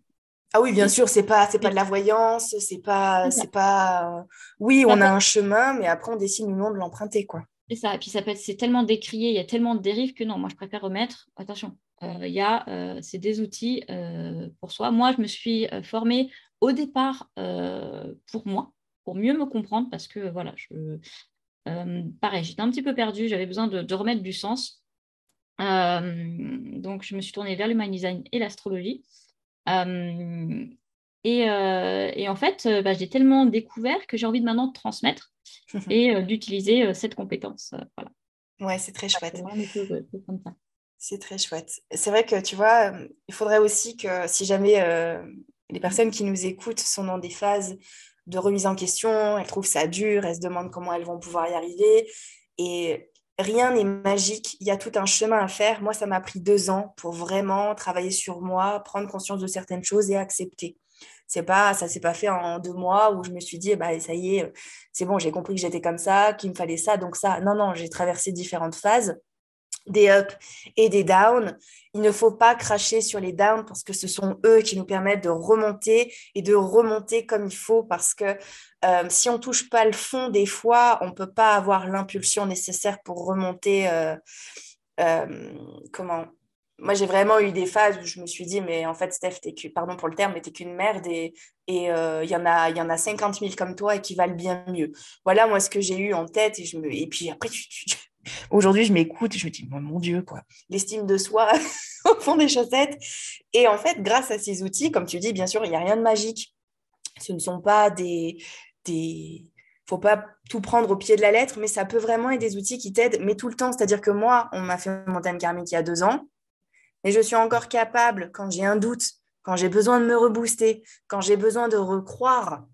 Ah oui, bien sûr, c'est pas c'est pas de la voyance, c'est pas c'est pas oui, on a un chemin mais après on décide ou non de l'emprunter quoi. C'est ça, et puis ça peut c'est tellement décrié, il y a tellement de dérives que non, moi je préfère remettre attention. Euh, il y a euh, c'est des outils euh, pour soi. Moi, je me suis formée au départ pour moi, pour mieux me comprendre parce que voilà, je pareil, j'étais un petit peu perdue, j'avais besoin de, de, remettre du sens. donc je me suis tournée vers l'human design et l'astrologie. Euh, et, euh, et, en fait, bah, j'ai tellement découvert que j'ai envie de maintenant de transmettre [LAUGHS] et d'utiliser cette compétence. voilà. Ouais, c'est très chouette. C'est très chouette. C'est vrai que tu vois, il faudrait aussi que si jamais les personnes qui nous écoutent sont dans des phases de remise en question, elles trouvent ça dur, elles se demandent comment elles vont pouvoir y arriver. Et rien n'est magique, il y a tout un chemin à faire. Moi, ça m'a pris deux ans pour vraiment travailler sur moi, prendre conscience de certaines choses et accepter. C'est pas, ça s'est pas fait en deux mois où je me suis dit, bah, ça y est, c'est bon, j'ai compris que j'étais comme ça, qu'il me fallait ça, donc ça. Non, non, j'ai traversé différentes phases. Des ups et des downs. Il ne faut pas cracher sur les downs parce que ce sont eux qui nous permettent de remonter et de remonter comme il faut parce que euh, si on touche pas le fond des fois, on peut pas avoir l'impulsion nécessaire pour remonter. Euh, euh, comment? Moi, j'ai vraiment eu des phases où je me suis dit, mais en fait, Steph, es pardon pour le terme, mais t'es qu'une merde et il y, en a, y en a 50 000 comme toi et qui valent bien mieux. Voilà, moi, ce que j'ai eu en tête et, je me... et puis après, tu Aujourd'hui, je m'écoute et je me dis, mon Dieu, quoi, l'estime de soi [LAUGHS] au fond des chaussettes. Et en fait, grâce à ces outils, comme tu dis, bien sûr, il n'y a rien de magique. Ce ne sont pas des... des faut pas tout prendre au pied de la lettre, mais ça peut vraiment être des outils qui t'aident, mais tout le temps. C'est-à-dire que moi, on m'a fait montagne karmique il y a deux ans, mais je suis encore capable, quand j'ai un doute, quand j'ai besoin de me rebooster, quand j'ai besoin de recroire,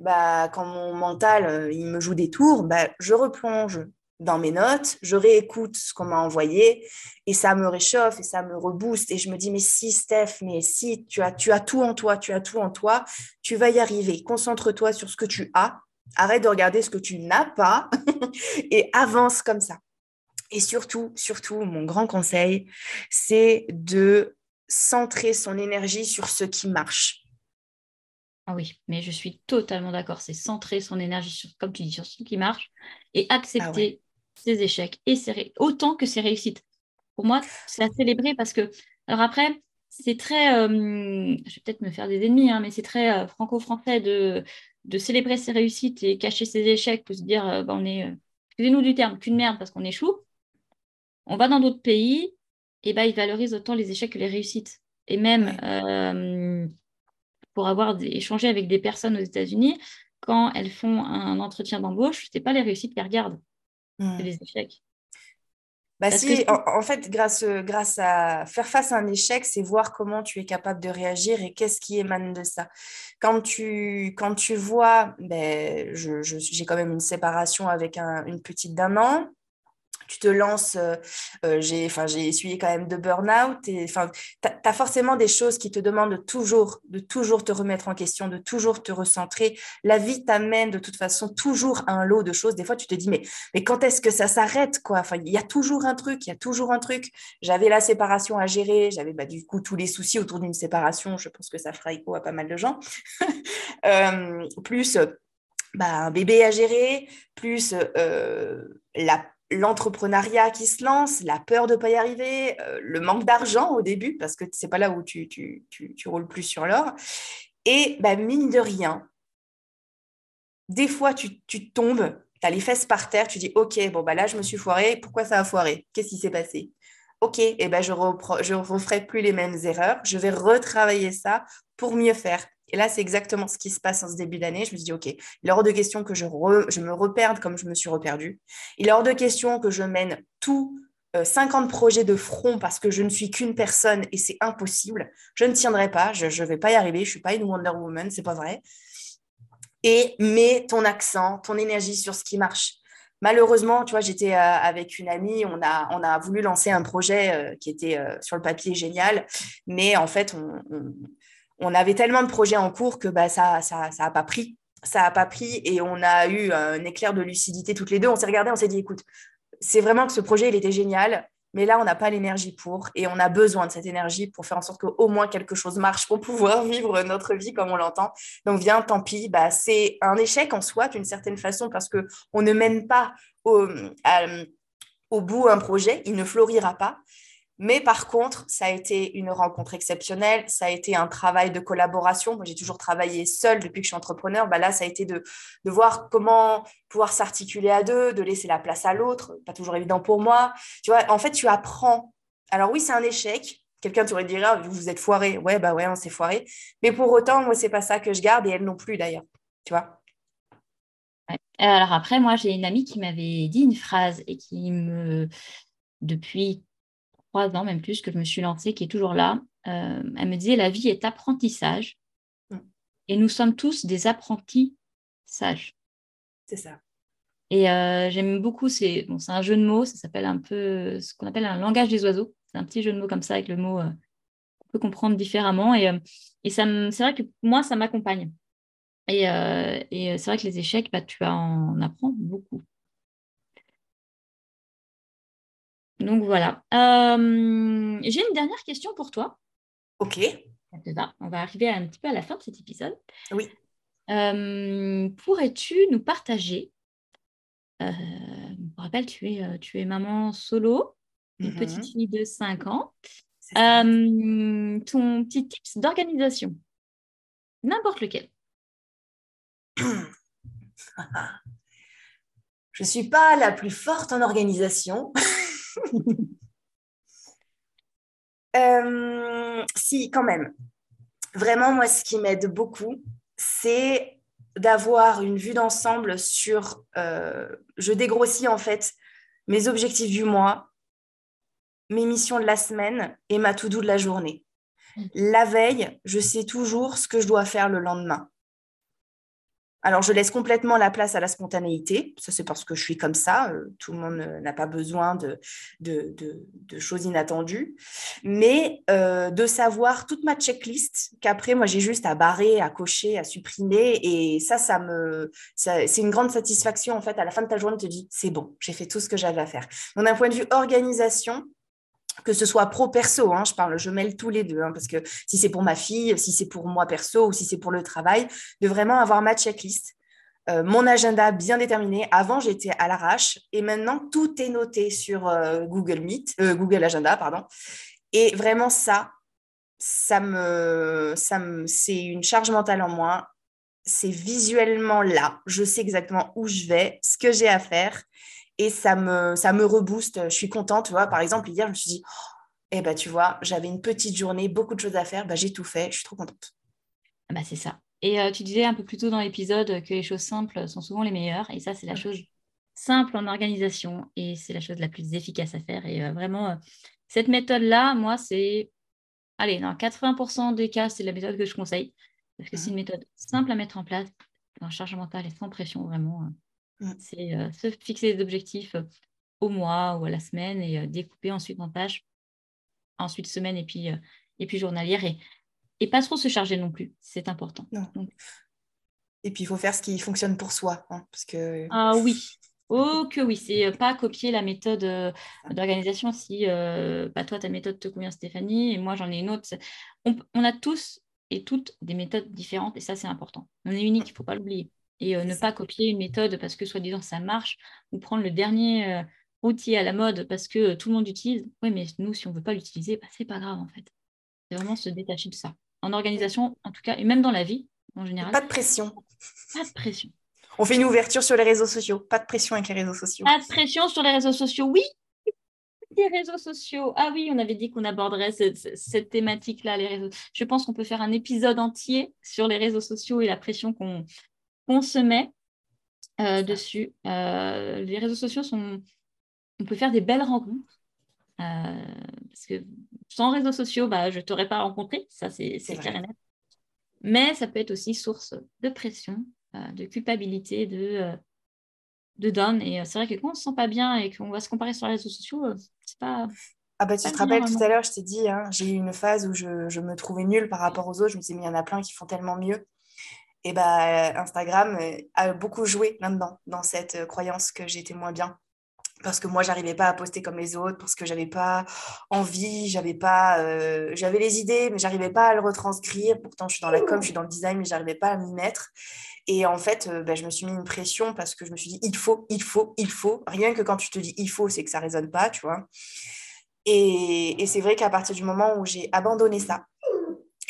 bah, quand mon mental euh, il me joue des tours, bah, je replonge dans mes notes, je réécoute ce qu'on m'a envoyé et ça me réchauffe et ça me rebooste et je me dis mais si Steph, mais si tu as, tu as tout en toi, tu as tout en toi, tu vas y arriver. Concentre-toi sur ce que tu as, arrête de regarder ce que tu n'as pas [LAUGHS] et avance comme ça. Et surtout, surtout, mon grand conseil, c'est de centrer son énergie sur ce qui marche. Ah oui, mais je suis totalement d'accord. C'est centrer son énergie sur, comme tu dis, sur ce qui marche et accepter ah ses échecs et autant que ses réussites. Pour moi, c'est à célébrer parce que, alors après, c'est très, euh, je vais peut-être me faire des ennemis, hein, mais c'est très euh, franco-français de, de célébrer ses réussites et cacher ses échecs pour se dire, euh, bah, on est, excusez-nous du terme, qu'une merde parce qu'on échoue. On va dans d'autres pays, et bah, ils valorisent autant les échecs que les réussites. Et même pour avoir échangé avec des personnes aux États-Unis, quand elles font un entretien d'embauche, ce n'est pas les réussites qu'elles regardent Hmm. les échecs. Bah si, en, fait, grâce, grâce à faire face à un échec, c'est voir comment tu es capable de réagir et qu'est-ce qui émane de ça. Quand tu, quand tu vois, ben, j'ai quand même une séparation avec une petite d'un an, tu te lances, euh, euh, j'ai essuyé quand même de burn-out, tu as, forcément des choses qui te demandent toujours, de toujours te remettre en question, de toujours te recentrer. La vie t'amène de toute façon toujours un lot de choses. Des fois, tu te dis, mais, mais quand est-ce que ça s'arrête quoi? Enfin, Il y a toujours un truc, il y a toujours un truc. J'avais la séparation à gérer, j'avais bah, du coup tous les soucis autour d'une séparation. Je pense que ça fera écho à pas mal de gens. [LAUGHS] Euh, plus bah, un bébé à gérer, plus la l'entrepreneuriat qui se lance, la peur de ne pas y arriver, euh, le manque d'argent au début, parce que c'est pas là où tu, tu, tu, roules plus sur l'or. Et bah, mine de rien, des fois, tu, tu tombes, tu as les fesses par terre, tu dis, OK, bon, bah là, je me suis foiré, pourquoi ça a foiré? Qu'est-ce qui s'est passé? OK, et eh ben, je ne je referai plus les mêmes erreurs, je vais retravailler ça pour mieux faire. Et là, c'est exactement ce qui se passe en ce début d'année. Je me suis dit, OK, il est hors de question que je, me reperde comme je me suis reperdue. Il est hors de question que je mène tous 50 projets de front parce que je ne suis qu'une personne et c'est impossible. Je ne tiendrai pas, je ne vais pas y arriver, je ne suis pas une Wonder Woman, c'est pas vrai. Et mets ton accent, ton énergie sur ce qui marche. Malheureusement, tu vois, j'étais euh, avec une amie, on a, voulu lancer un projet euh, qui était euh, sur le papier génial, mais en fait, on avait tellement de projets en cours que bah, ça n'a ça, ça pas pris. Ça pas pris et on a eu un éclair de lucidité toutes les deux. On s'est regardé, on s'est dit, écoute, c'est vraiment que ce projet, il était génial, mais là, on n'a pas l'énergie pour et on a besoin de cette énergie pour faire en sorte qu'au moins quelque chose marche pour pouvoir [LAUGHS] vivre notre vie comme on l'entend. Donc, viens, tant pis, bah, c'est un échec en soi d'une certaine façon parce qu'on ne mène pas au, au bout un projet, il ne florira pas. Mais par contre, ça a été une rencontre exceptionnelle, ça a été un travail de collaboration. Moi, j'ai toujours travaillé seule depuis que je suis entrepreneur. Bah là, ça a été de, de voir comment pouvoir s'articuler à deux, de laisser la place à l'autre. Pas toujours évident pour moi. Tu vois, en fait, tu apprends. Alors oui, c'est un échec. Quelqu'un t'aurait dit, ah, vous êtes foiré. Ouais, bah ouais, on s'est foiré. Mais pour autant, moi, c'est pas ça que je garde et elle non plus d'ailleurs. Tu vois? Alors après, moi, j'ai une amie qui m'avait dit une phrase et qui me, depuis trois ans, même plus, que je me suis lancée, qui est toujours là. Euh, elle me disait, la vie est apprentissage mm. et nous sommes tous des apprentis sages. C'est ça. Et euh, j'aime beaucoup, c'est bon, un jeu de mots, ça s'appelle un peu ce qu'on appelle un langage des oiseaux. C'est un petit jeu de mots comme ça avec le mot euh, qu'on peut comprendre différemment. Et, et c'est vrai que moi, ça m'accompagne. Et, et c'est vrai que les échecs, bah, tu en apprends beaucoup. Donc voilà. Euh, j'ai une dernière question pour toi. Ok. On va arriver un petit peu à la fin de cet épisode. Oui. Euh, pourrais-tu nous partager euh, Je me rappelle, tu es, tu es maman solo, une mhm. petite fille de 5 ans. ton petit tips d'organisation, n'importe lequel. [CLEARS THROAT] Je ne suis pas la plus forte en organisation. [LAUGHS] [LAUGHS] Euh, si, quand même. Vraiment, moi, ce qui m'aide beaucoup, c'est d'avoir une vue d'ensemble sur... Euh, je dégrossis en fait mes objectifs du mois, mes missions de la semaine et ma to-do de la journée. Mmh. La veille, je sais toujours ce que je dois faire le lendemain. Alors, je laisse complètement la place à la spontanéité. Ça, c'est parce que je suis comme ça. Euh, tout le monde euh, n'a pas besoin de, choses inattendues. Mais euh, de savoir toute ma checklist, qu'après, moi, j'ai juste à barrer, à cocher, à supprimer. Et ça, ça me, c'est une grande satisfaction. En fait, à la fin de ta journée, tu te dis, c'est bon, j'ai fait tout ce que j'avais à faire. Donc, d'un point de vue organisation, que ce soit pro perso, hein, je parle, mêle tous les deux, hein, parce que si c'est pour ma fille, si c'est pour moi perso ou si c'est pour le travail, de vraiment avoir ma checklist, euh, mon agenda bien déterminé. Avant, j'étais à l'arrache et maintenant tout est noté sur euh, Google Meet, euh, Google Agenda, pardon. Et vraiment ça, ça me, ça me, c'est une charge mentale en moins. C'est visuellement là. Je sais exactement où je vais, ce que j'ai à faire et ça me, ça me rebooste. Je suis contente, tu vois. Par exemple, hier, je me suis dit, eh ben, tu vois, j'avais une petite journée, beaucoup de choses à faire, bah, j'ai tout fait, je suis trop contente. Ah bah, c'est ça. Et euh, tu disais un peu plus tôt dans l'épisode que les choses simples sont souvent les meilleures, et ça, c'est la chose simple en organisation, et c'est la chose la plus efficace à faire. Et euh, vraiment, euh, cette méthode-là, moi, c'est, allez, dans 80% des cas, c'est la méthode que je conseille, parce que c'est une méthode simple à mettre en place, en charge mentale et sans pression, vraiment. Mm. C'est euh, se fixer des objectifs au mois ou à la semaine et découper ensuite en tâches, ensuite semaine et puis, et puis journalière. Et, et pas trop se charger non plus, c'est important. Et puis il faut faire ce qui fonctionne pour soi. Hein, parce que... Ah oui, [LAUGHS] Oh que oui, c'est pas copier la méthode d'organisation si bah, toi ta méthode te convient Stéphanie et moi j'en ai une autre. On, on, a tous et toutes des méthodes différentes et ça c'est important. On est unique, il ne faut pas l'oublier et euh, ne pas copier une méthode parce que soi-disant ça marche ou prendre le dernier euh, outil à la mode parce que euh, tout le monde utilise. Oui, mais nous, si on ne veut pas l'utiliser, bah, c'est pas grave en fait. C'est vraiment se détacher de ça. En organisation, en tout cas, et même dans la vie en général. Pas de pression. Pas de pression. On fait une ouverture sur les réseaux sociaux. Pas de pression avec les réseaux sociaux. Pas de pression sur les réseaux sociaux, oui. [LAUGHS] Les réseaux sociaux. Ah oui, on avait dit qu'on aborderait cette, thématique-là, les réseaux. Je pense qu'on peut faire un épisode entier sur les réseaux sociaux et la pression qu'on on se met euh, dessus. Euh, les réseaux sociaux sont. On peut faire des belles rencontres. Euh, parce que sans réseaux sociaux, bah, je ne t'aurais pas rencontré, ça c'est clair et net. Mais ça peut être aussi source de pression, de culpabilité, de, de down. Et c'est vrai que quand on ne se sent pas bien et qu'on va se comparer sur les réseaux sociaux, c'est pas. Ah bah tu te rappelles tout à l'heure, je t'ai dit, hein, j'ai eu une phase où je, je, me trouvais nulle par rapport aux autres. Je me disais, mais il y en a plein qui font tellement mieux et bah, Instagram euh, a beaucoup joué là-dedans, dans cette euh, croyance que j'étais moins bien. Parce que moi, j'arrivais pas à poster comme les autres, parce que j'avais pas envie, j'avais pas, euh, j'avais les idées, mais j'arrivais pas à le retranscrire. Pourtant, je suis dans la com, je suis dans le design, mais j'arrivais pas à m'y mettre. Et en fait, bah, je me suis mis une pression parce que je me suis dit, il faut, il faut, il faut. Rien que quand tu te dis il faut, c'est que ça résonne pas, tu vois. Et, et c'est vrai qu'à partir du moment où j'ai abandonné ça,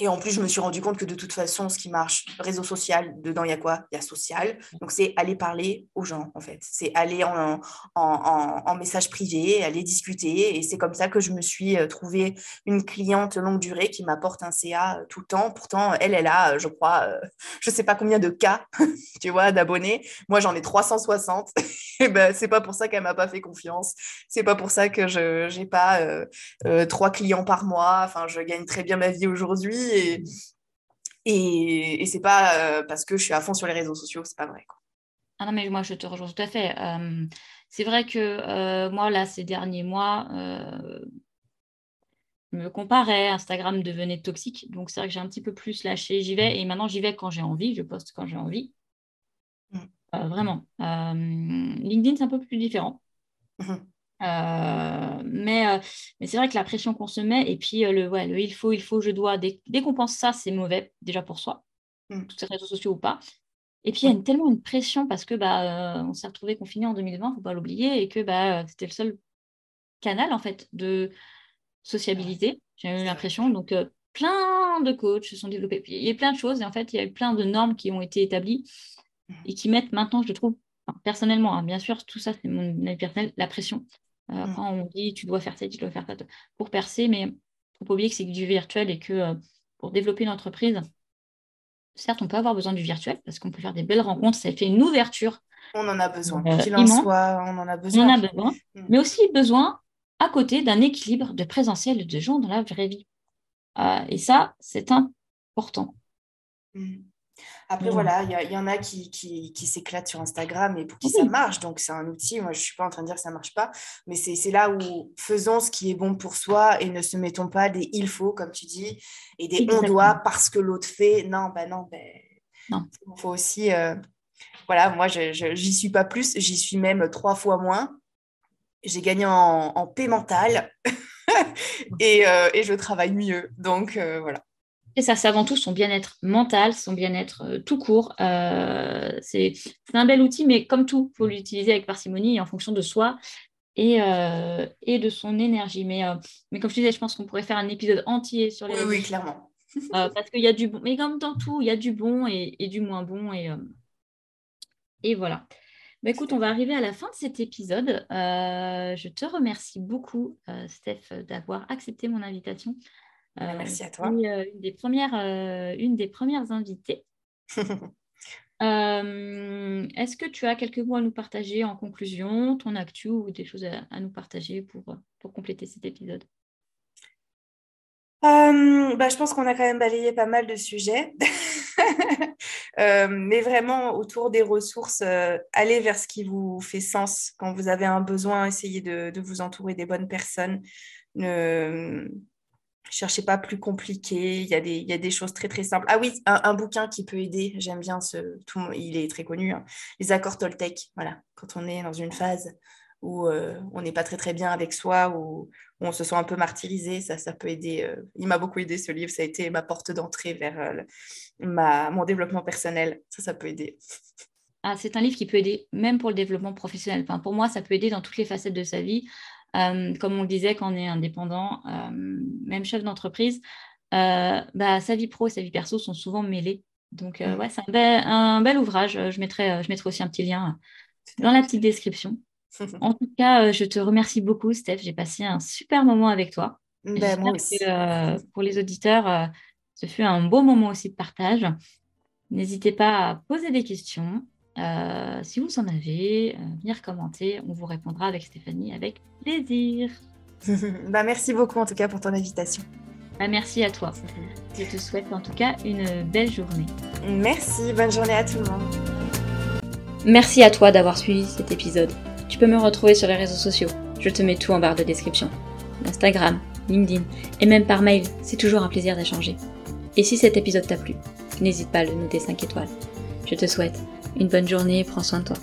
et en plus, je me suis rendu compte que de toute façon, ce qui marche, réseau social, dedans, il y a quoi? Il y a social. Donc, c'est aller parler aux gens, en fait. C'est aller en, en, message privé, aller discuter. Et c'est comme ça que je me suis euh, trouvé une cliente longue durée qui m'apporte un CA euh, tout le temps. Pourtant, elle, elle a, je crois, euh, je ne sais pas combien de cas, [LAUGHS] tu vois, d'abonnés. Moi, j'en ai 360. [LAUGHS] et ben, c'est pas pour ça qu'elle m'a pas fait confiance. C'est pas pour ça que je n'ai pas trois clients par mois. Enfin, je gagne très bien ma vie aujourd'hui et, et, c'est pas euh, parce que je suis à fond sur les réseaux sociaux, c'est pas vrai. Quoi. Ah non, mais moi je te rejoins tout à fait. Euh, c'est vrai que euh, moi, là, ces derniers mois, je me comparais, Instagram devenait toxique. Donc c'est vrai que j'ai un petit peu plus lâché, j'y vais. Et maintenant, j'y vais quand j'ai envie, je poste quand j'ai envie. Mm. vraiment. LinkedIn, c'est un peu plus différent. Mm-hmm. mais mais c'est vrai que la pression qu'on se met, et puis le, ouais, le il faut, il faut, je dois, dès, qu'on pense ça, c'est mauvais déjà pour soi, mmh. tous ces réseaux sociaux ou pas. Et puis il y a tellement une pression parce que bah, on s'est retrouvé confiné en 2020, il ne faut pas l'oublier, et que bah, c'était le seul canal en fait de sociabilité, j'ai eu l'impression. Donc plein de coachs se sont développés. il y a plein de choses, et en fait, il y a eu plein de normes qui ont été établies mmh. et qui mettent maintenant, je trouve, personnellement, hein, bien sûr, tout ça, c'est mon avis personnel, la pression. Euh, mmh. Quand on dit tu dois faire ça, tu dois faire ça pour percer, mais il ne faut pas oublier que c'est du virtuel et que euh, pour développer une entreprise, certes, on peut avoir besoin du virtuel parce qu'on peut faire des belles rencontres, ça fait une ouverture. On en a besoin. Euh, en soit, on en a besoin. On en a besoin, mmh. mais aussi besoin à côté d'un équilibre de présentiel de gens dans la vraie vie. Et ça, c'est important. Mmh. Après, mmh. voilà, il y, en a qui, qui, s'éclatent sur Instagram et pour qui ça marche. Donc, c'est un outil. Moi, je ne suis pas en train de dire que ça ne marche pas. Mais c'est là où faisons ce qui est bon pour soi et ne se mettons pas des il faut, comme tu dis, et des on doit parce que l'autre fait. Non, ben non, ben, non. Il faut aussi. Euh, voilà, moi, je n'y suis pas plus. J'y suis même trois fois moins. J'ai gagné en, en paix mentale [LAUGHS] et, euh, et, je travaille mieux. Donc, euh, voilà. Et ça, c'est avant tout son bien-être mental, son bien-être euh, tout court. Euh, c'est un bel outil, mais comme tout, il faut l'utiliser avec parcimonie et en fonction de soi et, euh, et de son énergie. Mais, mais comme je disais, je pense qu'on pourrait faire un épisode entier sur les. Oui, oui clairement. parce qu'il y a du bon, mais comme dans tout, il y a du bon et, et du moins bon. Et, et voilà. Bah, écoute, on va arriver à la fin de cet épisode. je te remercie beaucoup, Steph, d'avoir accepté mon invitation. Euh, Merci à toi. Euh, une, des premières, euh, une des premières invitées. [LAUGHS] Est-ce que tu as quelques mots à nous partager en conclusion, ton actu ou des choses à, nous partager pour, pour compléter cet épisode? Bah, je pense qu'on a quand même balayé pas mal de sujets. [LAUGHS] mais vraiment, autour des ressources, allez vers ce qui vous fait sens. Quand vous avez un besoin, essayez de, de vous entourer des bonnes personnes. Ne, cherchez pas plus compliqué. Il y, a des, y a des choses très très simples. Ah oui, un, bouquin qui peut aider. J'aime bien ce. Tout, il est très connu. Hein. Les accords Toltec. Voilà. Quand on est dans une phase où euh, on n'est pas très très bien avec soi, où, on se sent un peu martyrisé, ça, ça peut aider. Euh. il m'a beaucoup aidé ce livre. Ça a été ma porte d'entrée vers euh, ma, mon développement personnel. Ça, ça peut aider. Ah, c'est un livre qui peut aider même pour le développement professionnel. Enfin, pour moi, ça peut aider dans toutes les facettes de sa vie. Euh, comme on le disait, quand on est indépendant, euh, même chef d'entreprise, euh, bah, sa vie pro et sa vie perso sont souvent mêlées. Donc, mm. ouais, c'est un bel, ouvrage. Je mettrai, je mettrai aussi un petit lien dans la petite description. [LAUGHS] En tout cas, je te remercie beaucoup, Steph. J'ai passé un super moment avec toi. Ben, moi aussi. pour les auditeurs, ce fut un beau moment aussi de partage. N'hésitez pas à poser des questions. Euh, si vous en avez, euh, venir commenter, on vous répondra avec Stéphanie avec plaisir. [LAUGHS] bah, merci beaucoup en tout cas pour ton invitation. Bah, merci à toi. Je te souhaite en tout cas une belle journée. Merci, bonne journée à tout le monde. Merci à toi d'avoir suivi cet épisode. Tu peux me retrouver sur les réseaux sociaux. Je te mets tout en barre de description. Instagram, LinkedIn et même par mail, c'est toujours un plaisir d'échanger. Et si cet épisode t'a plu, n'hésite pas à le noter 5 étoiles. Je te souhaite une bonne journée, prends soin de toi.